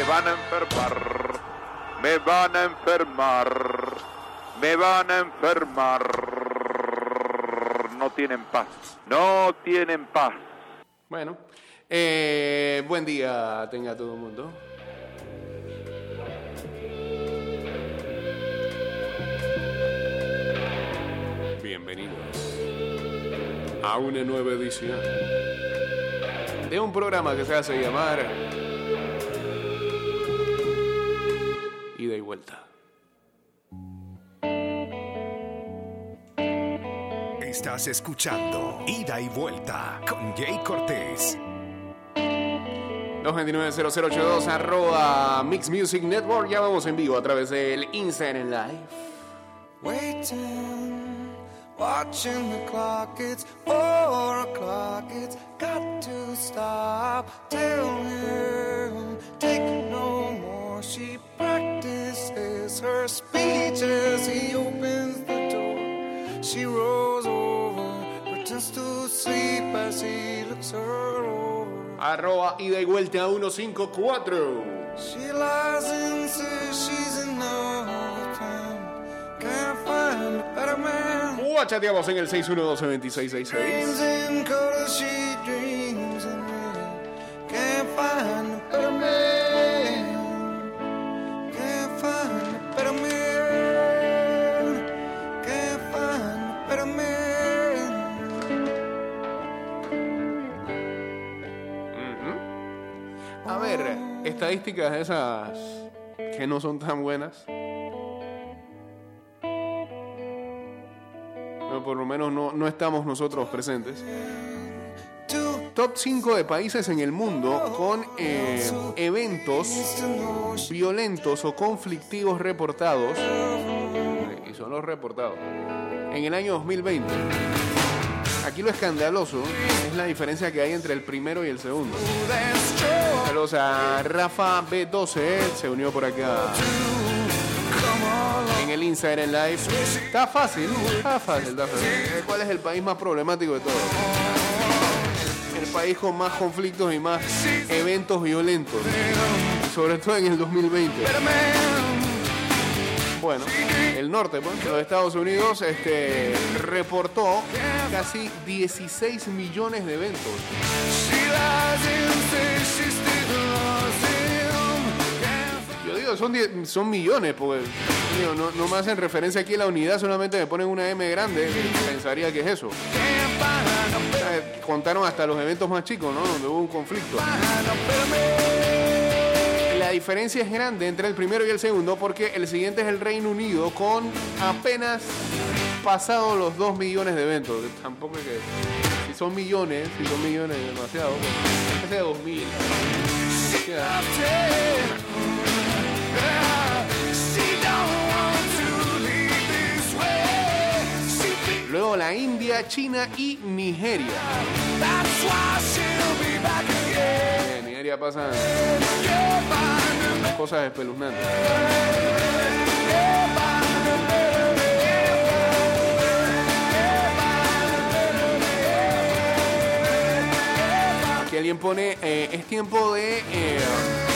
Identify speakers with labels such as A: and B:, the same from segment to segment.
A: me van a enfermar, me van a enfermar, me van a enfermar. No tienen paz, no tienen paz.
B: Bueno, eh, buen día tenga todo el mundo. Bienvenidos a una nueva edición de un programa que se hace llamar Vuelta.
C: Estás escuchando Ida y Vuelta con Jay Cortés.
B: 229-0082 arroba Mix Music Network. Ya vamos en vivo a través del Instagram Live.
D: Waiting, watching the clock, it's four o'clock, it's got to stop. Tell him, take no more. She finishes her speech as he opens the door. She rolls over, pretends to sleep as he looks her over.
B: Arroba ida y vuelta 154.
D: She lies and says she's in love with Can't find a better man.
B: Uh, chateamos en el 612 2666. Estadísticas esas que no son tan buenas. No, por lo menos no, no estamos nosotros presentes. Top 5 de países en el mundo con eh, eventos violentos o conflictivos reportados. Y son los reportados. En el año 2020. Aquí lo escandaloso es la diferencia que hay entre el primero y el segundo. Saludos a Rafa B12, se unió por acá en el Instagram Live. Está fácil, está fácil, está fácil. Eh, ¿Cuál es el país más problemático de todos? El país con más conflictos y más eventos violentos. Sobre todo en el 2020. Bueno, el norte, pues, los Estados Unidos, este, reportó casi 16 millones de eventos. Son, die- son millones, porque no, no me hacen referencia aquí a la unidad, solamente me ponen una M grande, que pensaría que es eso. Eh, Contaron hasta los eventos más chicos, ¿no? Donde hubo un conflicto. La diferencia es grande entre el primero y el segundo porque el siguiente es el Reino Unido con apenas pasado los 2 millones de eventos. Tampoco es que... Si son millones, si son millones demasiado, pues, que sea 2 mil. Luego la India, China y Nigeria. En Nigeria pasan cosas espeluznantes. Aquí alguien pone, eh, es tiempo de eh,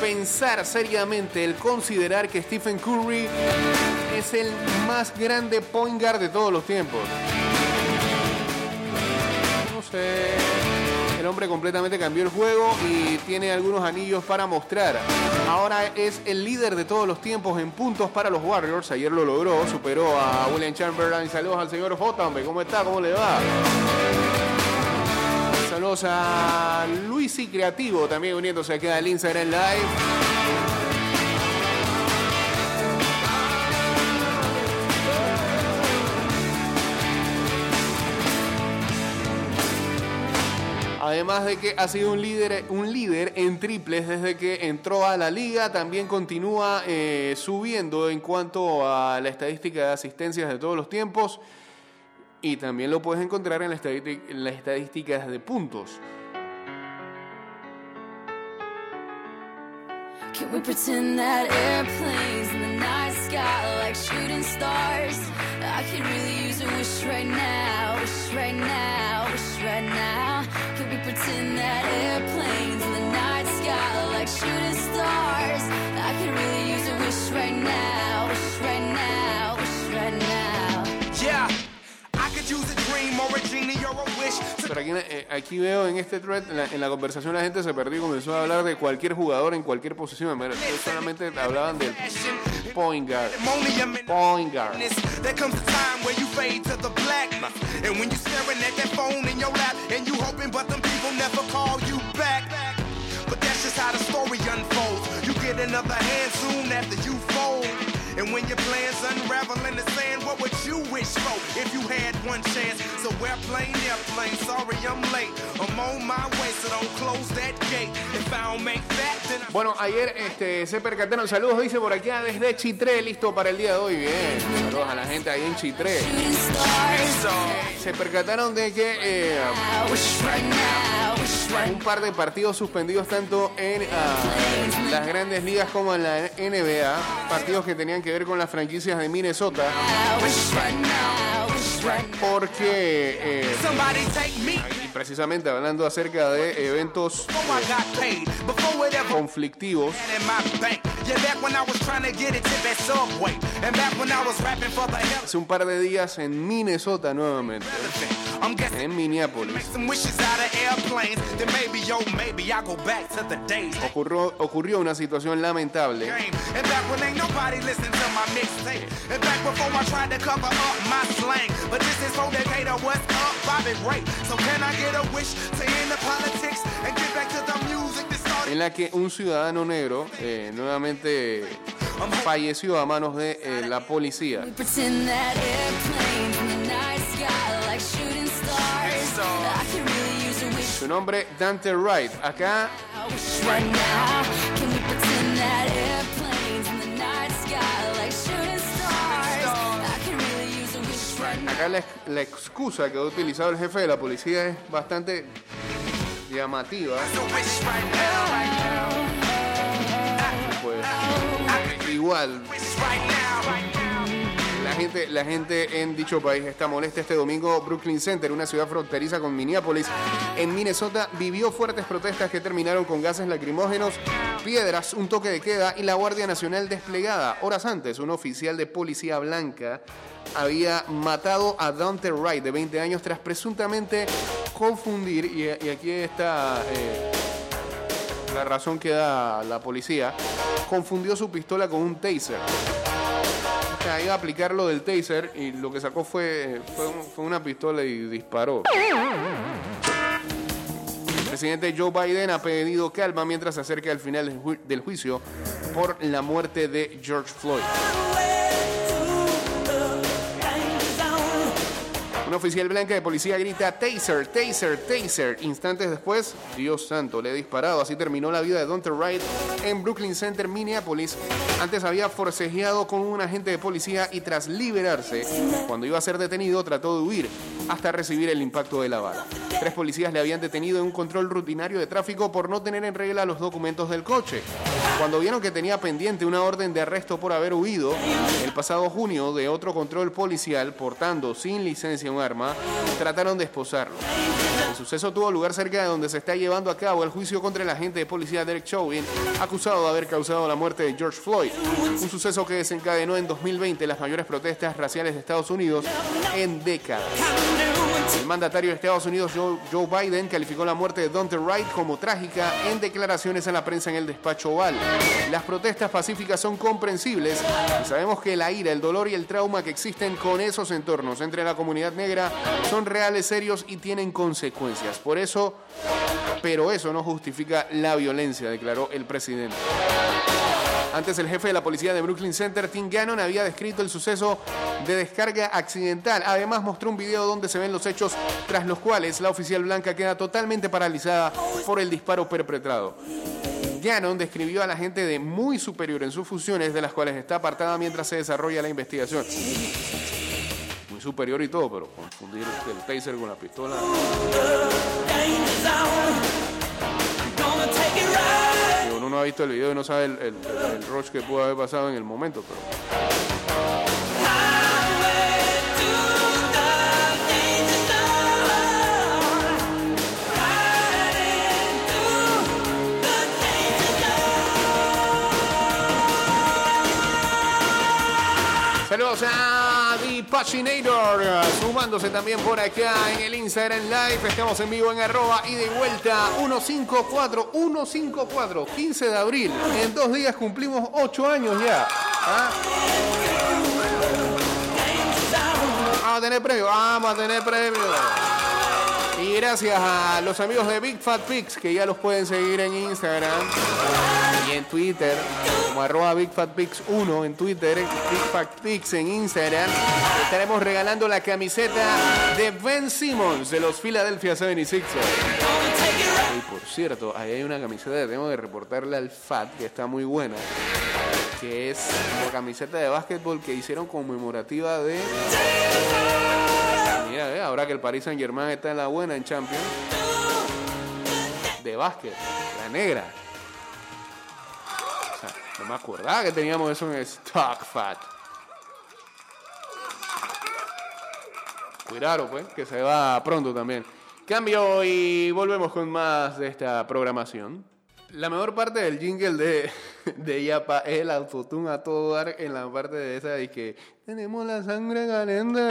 B: pensar seriamente, el considerar que Stephen Curry es el más grande point guard de todos los tiempos. No sé. El hombre completamente cambió el juego y tiene algunos anillos para mostrar. Ahora es el líder de todos los tiempos en puntos para los Warriors. Ayer lo logró, superó a William Chamberlain. Saludos al señor J. ¿Cómo está? ¿Cómo le va? Saludos a Luis y Creativo también uniéndose aquí al Instagram Live. Además de que ha sido un líder, un líder en triples desde que entró a la liga, también continúa eh, subiendo en cuanto a la estadística de asistencias de todos los tiempos y también lo puedes encontrar en, la en las estadísticas de puntos.
E: Can we pretend that airplanes in the night sky like shooting stars? I could really use a wish right now, wish right now, wish right now. Can we pretend that airplanes
B: aquí veo en este thread, en la, conversación la gente se perdió y comenzó a hablar de cualquier jugador en cualquier posición. Mira, Solamente hablaban del point guard. Point guard.
F: Another hand soon after you fold. And when your plans unravel what you wish for if you had one chance? So airplane, airplane, sorry I'm late. I'm on my way, so don't close that gate. If I don't make that, then I
B: Bueno, ayer este, se percataron, saludos dice por acá desde Chitré, listo para el día de hoy. Bien, saludos a la gente ahí en Chitré. Se percataron de que eh, Un par de partidos suspendidos tanto en ah, las grandes ligas como en la NBA, partidos que tenían que ver con las franquicias de Minnesota, porque eh, precisamente hablando acerca de eventos
F: ever
B: conflictivos, hace un par de días en Minnesota nuevamente, en Minneapolis.
F: days.
B: Ocurrió, ocurrió una situación lamentable En la que un ciudadano negro eh, nuevamente falleció a manos de eh, la policía. Su nombre, Dante Wright. Acá Acá la, excusa que ha utilizado el jefe de la policía es bastante llamativa. Pues, igual, la gente, la gente en dicho país está molesta. Este domingo, Brooklyn Center, una ciudad fronteriza con Minneapolis, en Minnesota, vivió fuertes protestas que terminaron con gases lacrimógenos, piedras, un toque de queda y la Guardia Nacional desplegada. Horas antes, un oficial de policía blanca había matado a Dante Wright, de 20 años, tras presuntamente confundir, y, aquí está eh, la razón que da la policía, confundió su pistola con un taser. O iba a aplicar lo del taser y lo que sacó fue, fue, un- fue una pistola y disparó. El presidente Joe Biden ha pedido calma mientras se acerca al final del juicio por la muerte de George Floyd. Un oficial blanca de policía grita taser, taser, taser. Instantes después, Dios santo, le ha disparado. Así terminó la vida de Dante Wright en Brooklyn Center, Minneapolis. Antes había forcejeado con un agente de policía y tras liberarse, cuando iba a ser detenido, trató de huir hasta recibir el impacto de la bala. Tres policías le habían detenido en un control rutinario de tráfico por no tener en regla los documentos del coche. Cuando vieron que tenía pendiente una orden de arresto por haber huido, el pasado junio de otro control policial portando sin licencia un arma, trataron de esposarlo. El suceso tuvo lugar cerca de donde se está llevando a cabo el juicio contra el agente de policía Derek Chauvin, acusado de haber causado la muerte de George Floyd. Un suceso que desencadenó en 2020 las mayores protestas raciales de Estados Unidos en décadas. El mandatario de Estados Unidos, Joe, Biden, calificó la muerte de Dante Wright como trágica en declaraciones a la prensa en el despacho oval. Las protestas pacíficas son comprensibles y sabemos que la ira, el dolor y el trauma que existen con esos entornos entre la comunidad negra son reales, serios y tienen consecuencias. Por eso, pero eso no justifica la violencia, declaró el presidente. Antes el jefe de la policía de Brooklyn Center, Tim Gannon, había descrito el suceso de descarga accidental. Además mostró un video donde se ven los hechos tras los cuales la oficial blanca queda totalmente paralizada por el disparo perpetrado. Gannon describió a la gente de muy superior en sus funciones, de las cuales está apartada mientras se desarrolla la investigación. Muy superior y todo, pero confundir el taser con la pistola. Uno no ha visto el video y no sabe el, el, el rush que pudo haber pasado en el momento, pero The Pachinator, sumándose también por acá en el Instagram Live. Estamos en vivo en arroba y de vuelta 154, 154, 15 de abril. En dos días cumplimos 8 años ya. ¿Ah? Vamos a tener premio, vamos a tener premio. Y gracias a los amigos de Big Fat Pigs que ya los pueden seguir en Instagram en Twitter, como arroba Big Fat Pigs 1 en Twitter, Big Fat Pigs en Instagram. Estaremos regalando la camiseta de Ben Simmons de los Philadelphia 76ers. Y por cierto, ahí hay una camiseta que tengo que reportarle al Fat que está muy buena. Que es la camiseta de básquetbol que hicieron conmemorativa de Mira, eh, ahora que el Paris Saint Germain está en la buena en Champions. De básquet, la negra. No me acordaba que teníamos eso en Stock Fat. Cuidado, pues, que se va pronto también. Cambio y volvemos con más de esta programación. La mejor parte del jingle de, de Yapa es el autotune a todo dar en la parte de esa de que tenemos la sangre caliente.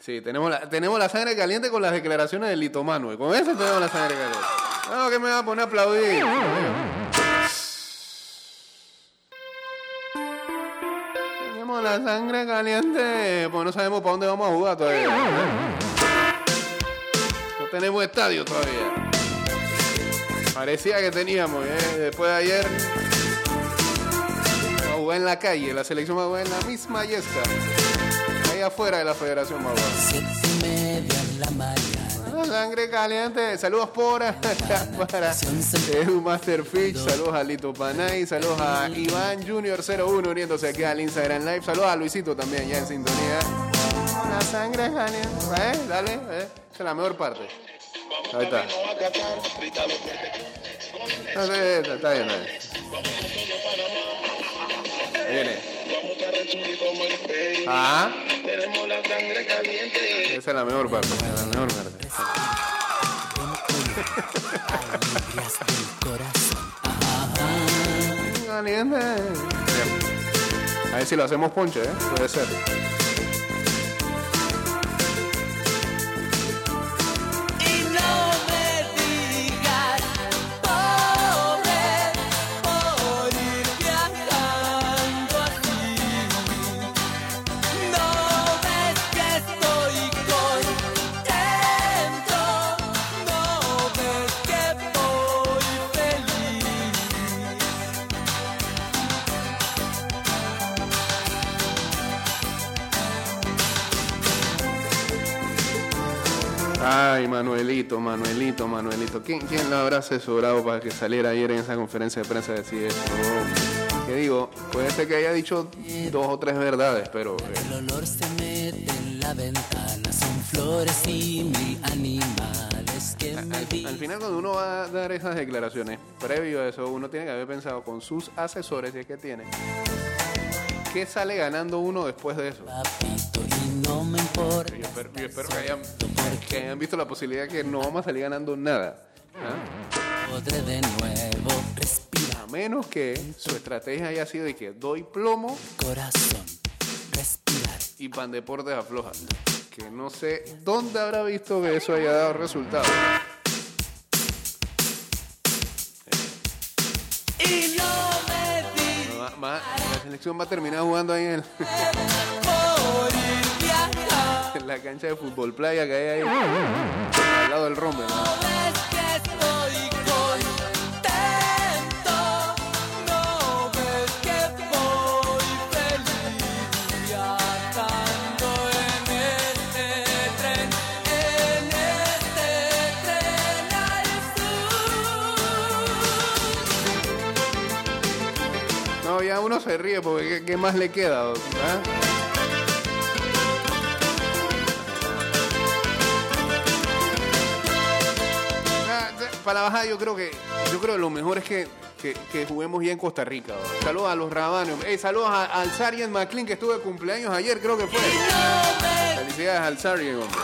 B: Sí, tenemos la, tenemos la sangre caliente con las declaraciones de Lito Manuel. Con eso tenemos la sangre caliente. No, que me va a poner a aplaudir. La sangre caliente. Pues no sabemos para dónde vamos a jugar todavía. No tenemos estadio todavía. Parecía que teníamos, ¿eh? Después de ayer. Vamos en la calle. La selección va a en la misma yesca. Ahí afuera de la Federación
G: mañana.
B: Ah, Sangre caliente. Saludos por acá para Edu Masterfish. Saludos a Lito Panay. Saludos a Iván Junior 01 uniéndose aquí al Instagram Live. Saludos a Luisito también ya en sintonía. La sangre caliente. ¿Eh? Dale. ¿eh? Es la mejor parte. Ahí está. No sé, está, está bien. ahí. Viene. Ah. Esa es la mejor parte. La mejor parte.
G: Alegrías del.
B: A ver si lo hacemos ponche, ¿eh? Puede ser. Manuelito, Manuelito, Manuelito. ¿Quién, quién lo habrá asesorado para que saliera ayer en esa conferencia de prensa a decir eso? ¿Qué digo? Puede ser que haya dicho dos o tres verdades, pero... eh,
G: El olor se mete en la ventana, son flores y mil animales que me
B: al,
G: vi.
B: al final cuando uno va a dar esas declaraciones, previo a eso, uno tiene que haber pensado con sus asesores, si es que tiene, ¿qué sale ganando uno después de eso?
G: Papito, no me importa.
B: Yo espero, yo espero que, hayan, que hayan visto la posibilidad que no vamos a salir ganando nada. ¿ah?
G: Podré de nuevo respirar,
B: A menos que su estrategia haya sido de que doy plomo
G: corazón, respirar.
B: y Pan Deportes afloja. Que no sé dónde habrá visto que eso haya dado resultado.
G: Y no me
B: va- la selección va a terminar jugando ahí en, en la cancha de fútbol playa que hay ahí al lado del rombe. ¿no?
G: No ves que estoy contento, no ves que voy feliz viajando en este tren, en este tren al sur.
B: No, ya uno se ríe porque ¿qué, qué más le queda? ¿ah? Para la bajada yo creo que yo creo que lo mejor es que, que, que juguemos ya en Costa Rica. Saludos a los rabanos. Hey, saludos a- al Sargent McLean que estuvo de cumpleaños ayer, creo que fue. Felicidades al Sargent, hombre.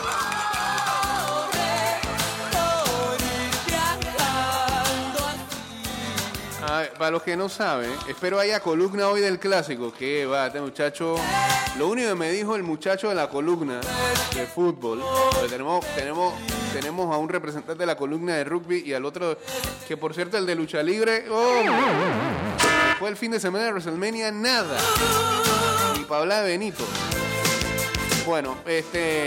B: Para los que no saben, espero haya columna hoy del clásico. Que va, este muchacho. Lo único que me dijo el muchacho de la columna de fútbol. tenemos, tenemos, tenemos a un representante de la columna de rugby y al otro, que por cierto, el de lucha libre. oh, fue el fin de semana de WrestleMania, nada. Y para hablar de Benito. Bueno, este.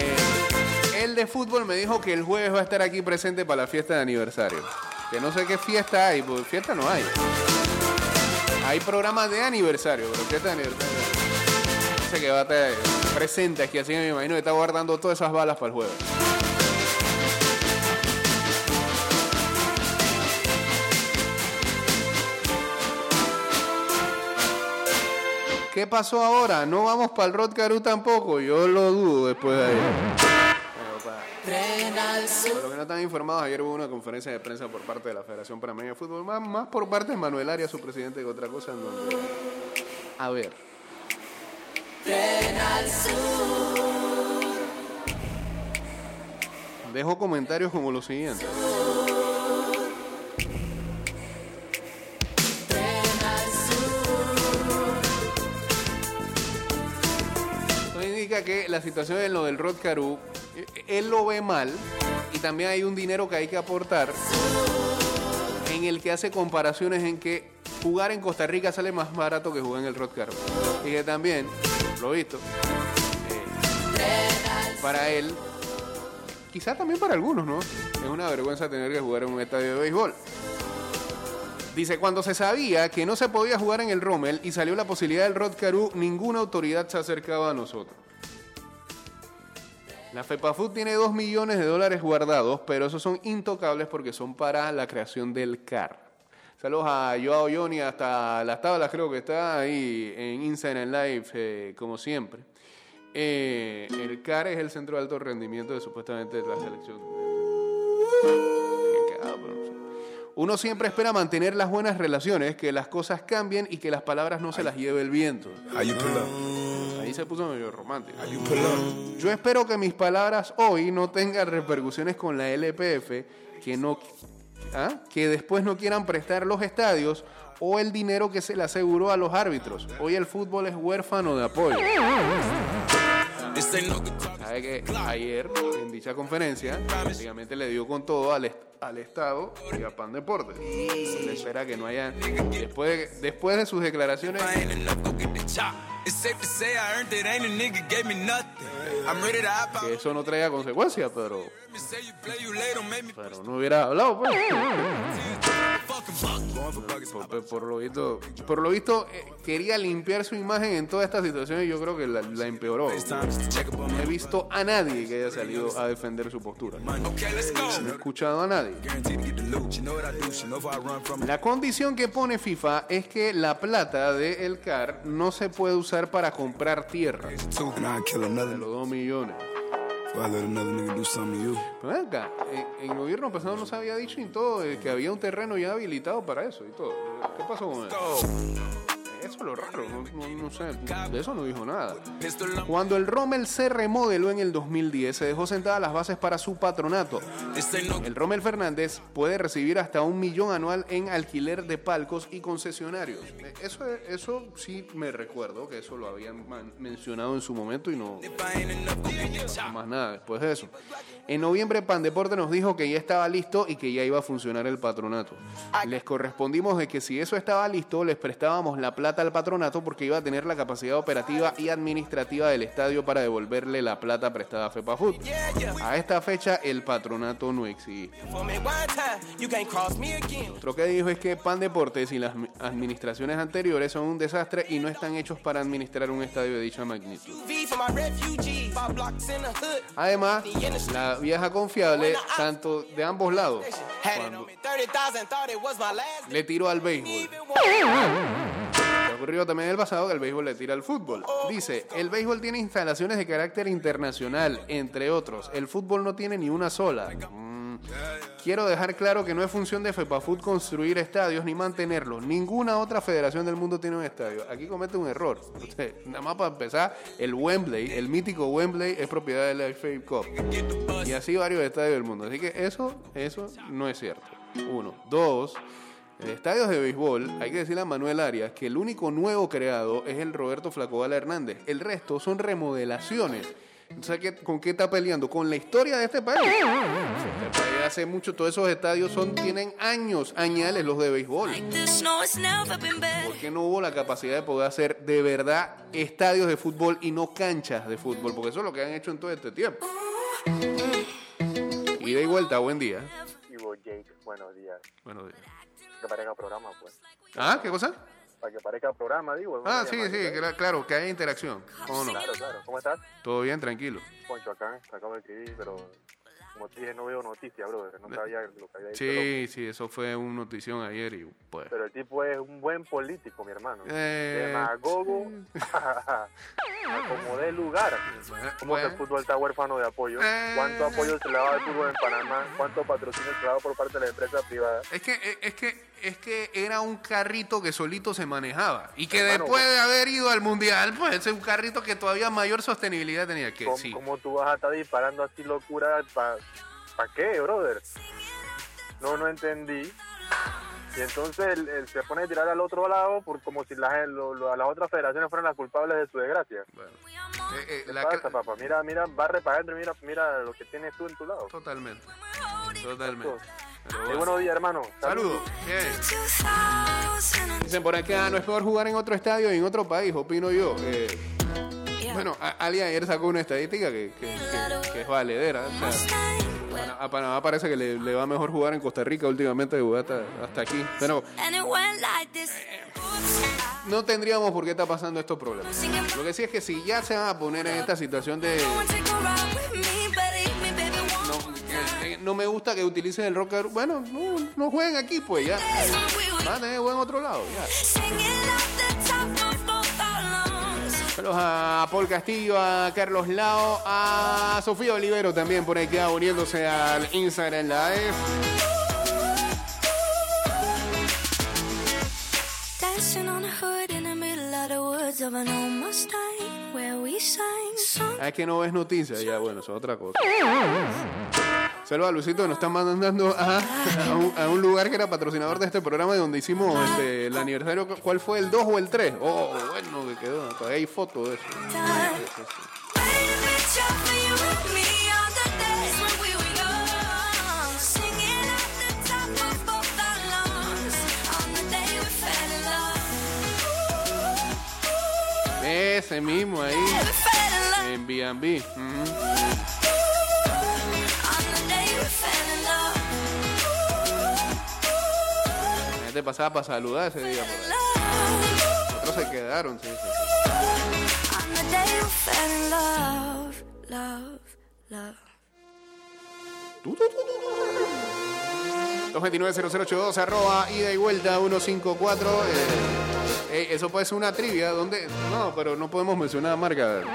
B: El de fútbol me dijo que el jueves va a estar aquí presente para la fiesta de aniversario. Que no sé qué fiesta hay, porque fiesta no hay. Hay programas de aniversario, pero fiesta de aniversario. Dice que va a estar presente aquí, así que me imagino que está guardando todas esas balas para el jueves. ¿Qué pasó ahora? ¿No vamos para el Rod Caru tampoco? Yo lo dudo después de ayer. Para los que no están informados, ayer hubo una conferencia de prensa por parte de la Federación Panameña de Fútbol, más, más por parte de Manuel Arias, su presidente, que otra cosa. en donde- A ver. Dejo comentarios como los siguientes. Esto indica que la situación en lo del Rod Caru, él lo ve mal y también hay un dinero que hay que aportar en el que hace comparaciones en que jugar en Costa Rica sale más barato que jugar en el Caru. Y que también, lo he visto, eh, para él, quizá también para algunos, ¿no? Es una vergüenza tener que jugar en un estadio de béisbol. Dice, cuando se sabía que no se podía jugar en el Rommel y salió la posibilidad del Rod Caru, ninguna autoridad se acercaba a nosotros. La FEPAFUT tiene 2 millones de dólares guardados, pero esos son intocables porque son para la creación del CAR. Saludos a Joao Yoni hasta las tablas, creo que está ahí en Instagram Live, eh, como siempre. Eh, el CAR es el centro de alto rendimiento de supuestamente la selección. Uno siempre espera mantener las buenas relaciones, que las cosas cambien y que las palabras no se las lleve el viento. Se puso medio romántico. Yo espero que mis palabras hoy no tengan repercusiones con la LPF, que no ¿ah? que después no quieran prestar los estadios o el dinero que se le aseguró a los árbitros. Hoy el fútbol es huérfano de apoyo. Sabe que ayer en dicha conferencia prácticamente le dio con todo al, al Estado y a Pan Deportes. Se le espera que no haya después de, después de sus declaraciones que eso no traiga consecuencias, pero pero no hubiera hablado pues. Por, lo visto, por lo visto eh, quería limpiar su imagen en toda esta situación y yo creo que la, la empeoró. No he visto a nadie que haya salido a defender su postura. No he escuchado a nadie. La condición que pone FIFA es que la plata del CAR no se puede usar para comprar tierra,
F: another.
B: los 2 millones.
F: Before I let another nigga do something to you.
B: Pero acá, en, el gobierno pasado no se había dicho y todo eh, que había un terreno ya habilitado para eso y todo. ¿Qué pasó con eso? Eso es lo raro, no, no- no sé, de eso no dijo nada. Cuando el Rommel se remodeló en el 2010, se dejó sentadas las bases para su patronato.
F: No
B: El Rommel Fernández puede recibir hasta un millón anual en alquiler de palcos y concesionarios. Eh, Eso, eso sí me recuerdo, que eso lo habían mencionado en su momento y no
F: chop.
B: más nada después de eso. En noviembre Pandeporte nos dijo que ya estaba listo y que ya iba a funcionar el patronato. Les correspondimos de que si eso estaba listo, les prestábamos la plata al patronato porque iba a tener la capacidad operativa y administrativa del estadio para devolverle la plata prestada a FEPAFUT. A esta fecha el patronato no existe. Otro que dijo es que Pan Deportes y las administraciones anteriores son un desastre y no están hechos para administrar un estadio de dicha magnitud. Además, la vieja confiable, tanto de ambos lados,
H: Had it
B: cuando
H: on me 30,000, thought it was my last.
B: le tiró al béisbol. Ocurrido también en el pasado que el béisbol le tira al fútbol. Dice, el béisbol tiene instalaciones de carácter internacional, entre otros. El fútbol no tiene ni una sola. Mm. Quiero dejar claro que no es función de FEPAFUT construir estadios ni mantenerlos. Ninguna otra federación del mundo tiene un estadio. Aquí comete un error. Nada más para empezar, el Wembley, el mítico Wembley, es propiedad de la FA Cup. Y así varios estadios del mundo. Así que eso, eso no es cierto. Uno. Dos. De estadios de béisbol, hay que decirle a Manuel Arias que el único nuevo creado es el Roberto Flacobala Hernández. El resto son remodelaciones. Entonces, ¿qué- ¿con qué está peleando? Con la historia de este país. Este país hace mucho, todos esos estadios son, tienen años, añales los de béisbol.
E: This no, it's never been better.
B: ¿Por qué no hubo la capacidad de poder hacer de verdad estadios de fútbol y no canchas de fútbol? Porque eso es lo que han hecho en todo este tiempo. Ida y vuelta, buen día.
I: Buenos días.
B: Buenos días.
I: Que parezca programa, pues.
B: Ah, ¿qué cosa?
I: Para que parezca programa, digo.
B: Ah, sí, sí, claro, que haya interacción. ¿Cómo no?
I: Claro, claro. ¿Cómo estás?
B: Todo bien, tranquilo.
I: Poncho acá, te acabo de escribir, pero como te dije, no veo noticias, brother. No sabía lo que había dicho.
B: Sí, sí, eso fue una notición ayer y pues...
I: Pero el tipo es un buen político, mi hermano.
B: Eh,
I: Demagogo como de lugar. ¿Cómo que el
B: bueno.
I: fútbol está huérfano de apoyo?
B: Eh.
I: ¿Cuánto apoyo se le daba al fútbol en Panamá? ¿Cuánto patrocinio se le daba por parte de la empresa privada?
B: Es que, es que, es que era un carrito que solito se manejaba y que
I: Hermano,
B: después de haber ido al mundial, pues ese es un carrito que todavía mayor sostenibilidad tenía que
I: ¿Cómo,
B: sí.
I: cómo tú vas a estar disparando así locura? ¿Para qué, brother? No, no entendí. Y entonces él, él se pone a tirar al otro lado por como si las, lo- lo- las otras federaciones fueran las culpables de su desgracia.
B: Bueno, eh, eh,
I: ¿Qué
B: la
I: pasa, papá? Mira, mira, barre para adentro, mira, mira lo que tienes tú en tu lado.
B: Totalmente. Totalmente. Pero
I: Muy
B: bueno.
I: buenos días, hermano.
B: Saludos. Bien.
E: 2000
B: Dicen por acá, no es peor jugar en otro estadio y en otro país, opino yo. Eh, bueno, a- Ali ayer sacó una estadística que, que- que- que es valedera. a- Panamá parece que le, va mejor jugar en Costa Rica últimamente de jugar hasta, aquí. Pero no tendríamos por qué estar pasando estos problemas. Lo que sí es que si ya se van a poner en esta situación de... No, eh, no me gusta que utilicen el rock. Bueno, no, jueguen aquí, pues ya. Van a tener buen otro lado, ya. Saludos a Paul Castillo, a Carlos Lao, a Sofía Olivero también por ahí queda uniéndose al Instagram Live. Ah, es que no ves noticias, ya bueno, eso es otra cosa. Saludos a Luisito que nos están mandando a, a un, a un lugar que era patrocinador de este programa donde hicimos este, el aniversario. ¿Cuál fue? ¿El 2 o el 3? Oh, bueno, que quedó. Todavía hay fotos de eso. Ese mismo ahí, en B&B. La gente pasaba para saludar ese día. por ahí. Se quedaron, sí, sí, sí.
E: on the day we fell in love, love, love.
B: 229-0082, arroba, ida y vuelta 154. Eh, eh, eso puede ser una trivia. donde No, pero no podemos mencionar marca. Lo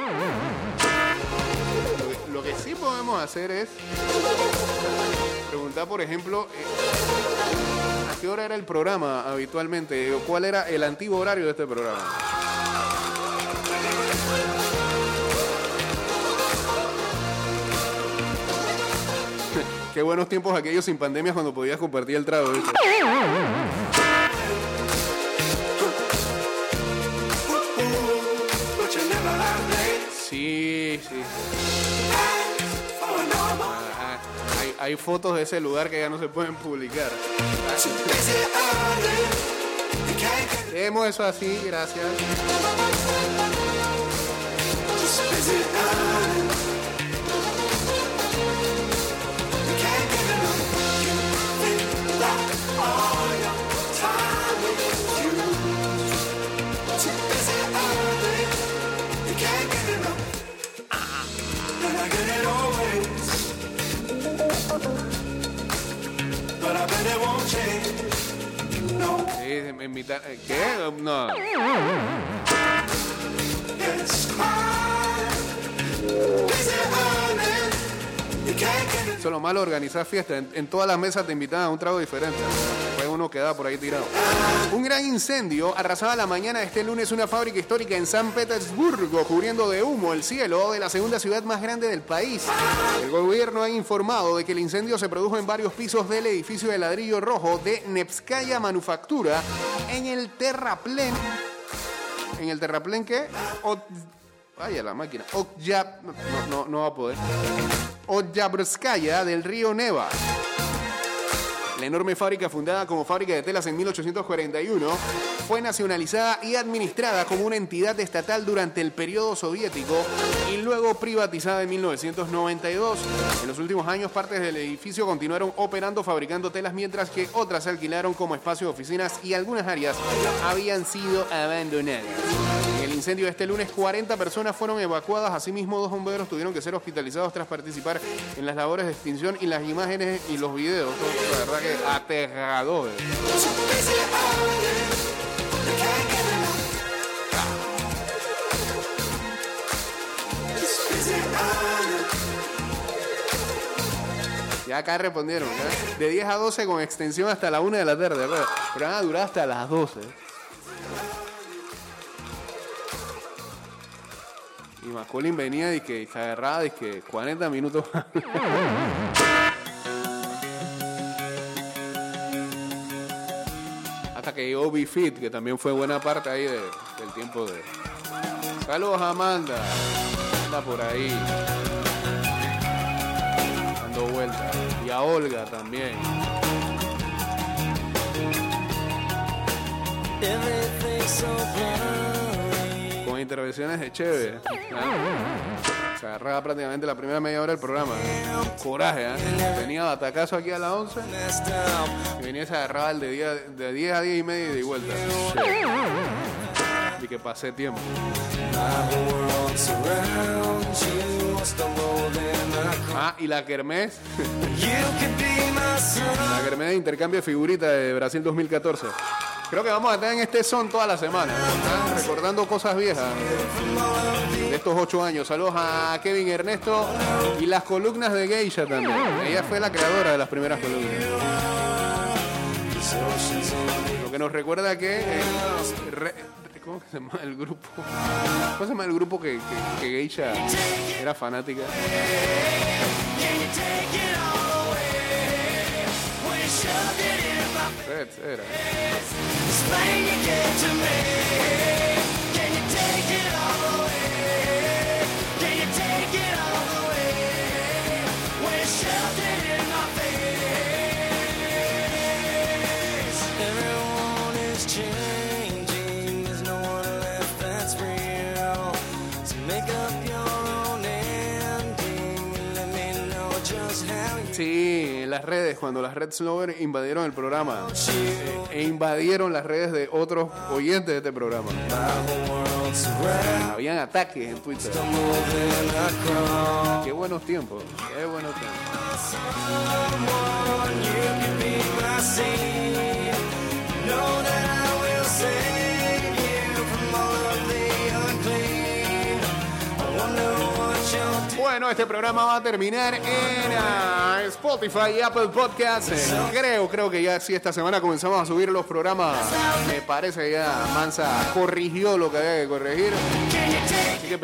B: que, lo que sí podemos hacer es preguntar, por ejemplo, eh, ¿a qué hora era el programa habitualmente? ¿O ¿Cuál era el antiguo horario de este programa? Qué buenos tiempos aquellos sin pandemias cuando podías compartir el trago. Sí, sí. Hay, fotos de ese lugar que ya no se pueden publicar. Dejemos eso así, gracias. De organizar fiestas. En, todas las mesas te invitan a un trago diferente. Fue uno quedaba por ahí tirado. Un gran incendio arrasaba la mañana de este lunes una fábrica histórica en San Petersburgo, cubriendo de humo el cielo de la segunda ciudad más grande del país. El gobierno ha informado de que el incendio se produjo en varios pisos del edificio de ladrillo rojo de Nevskaya Manufactura en el terraplén. ¿En el terraplén qué? O- Vaya la máquina. Okyab- no, no, no va a poder. Oyabrskaya del río Neva. La enorme fábrica fundada como fábrica de telas en 1841 fue nacionalizada y administrada como una entidad estatal durante el periodo soviético y luego privatizada en 1992. En los últimos años partes del edificio continuaron operando fabricando telas mientras que otras se alquilaron como espacio de oficinas y algunas áreas habían sido abandonadas. En el incendio de este lunes 40 personas fueron evacuadas, asimismo dos bomberos tuvieron que ser hospitalizados tras participar en las labores de extinción y las imágenes y los videos, la verdad que aterradores. Ya acá respondieron, ¿ya? de 10 a 12 con extensión hasta la 1 de la tarde, pero van a durar hasta las 12. Y Macaulay venía y que se agarraba y que 40 minutos. Hasta que llegó B-Fit, que también fue buena parte ahí de- del tiempo de. Saludos Amanda. Anda por ahí. Dando vueltas. Y a Olga también. Intervenciones de Cheve. Se agarraba prácticamente la primera media hora del programa. Coraje, ¿eh? Tenía batacazo aquí a las 11. Y venía se agarraba el de, día- de 10 a 10 y media y de vuelta. Y que pasé tiempo. Ah, y la Kermés. La Kermés de intercambio de de Brasil 2014. Creo que vamos a estar en este son toda la semana, ¿ah? recordando cosas viejas de estos ocho años. Saludos a Kevin Ernesto y las columnas de Geisha también. Ella fue la creadora de las primeras columnas. Lo que nos recuerda que eh, ¿cómo se llama el grupo? ¿Cómo se llama el grupo que Geisha era fanática?
D: that's it.
B: It. Las redes, cuando las Red Slover invadieron el programa eh, e invadieron las redes de otros oyentes de este programa. Habían ataques en Twitter. Qué buenos tiempos, qué buenos tiempos. Bueno, este programa va a terminar en ah, Spotify y Apple Podcasts. Eh, creo, creo que ya sí esta semana comenzamos a subir los programas. Me parece ya Mansa corrigió lo que había que corregir. Así que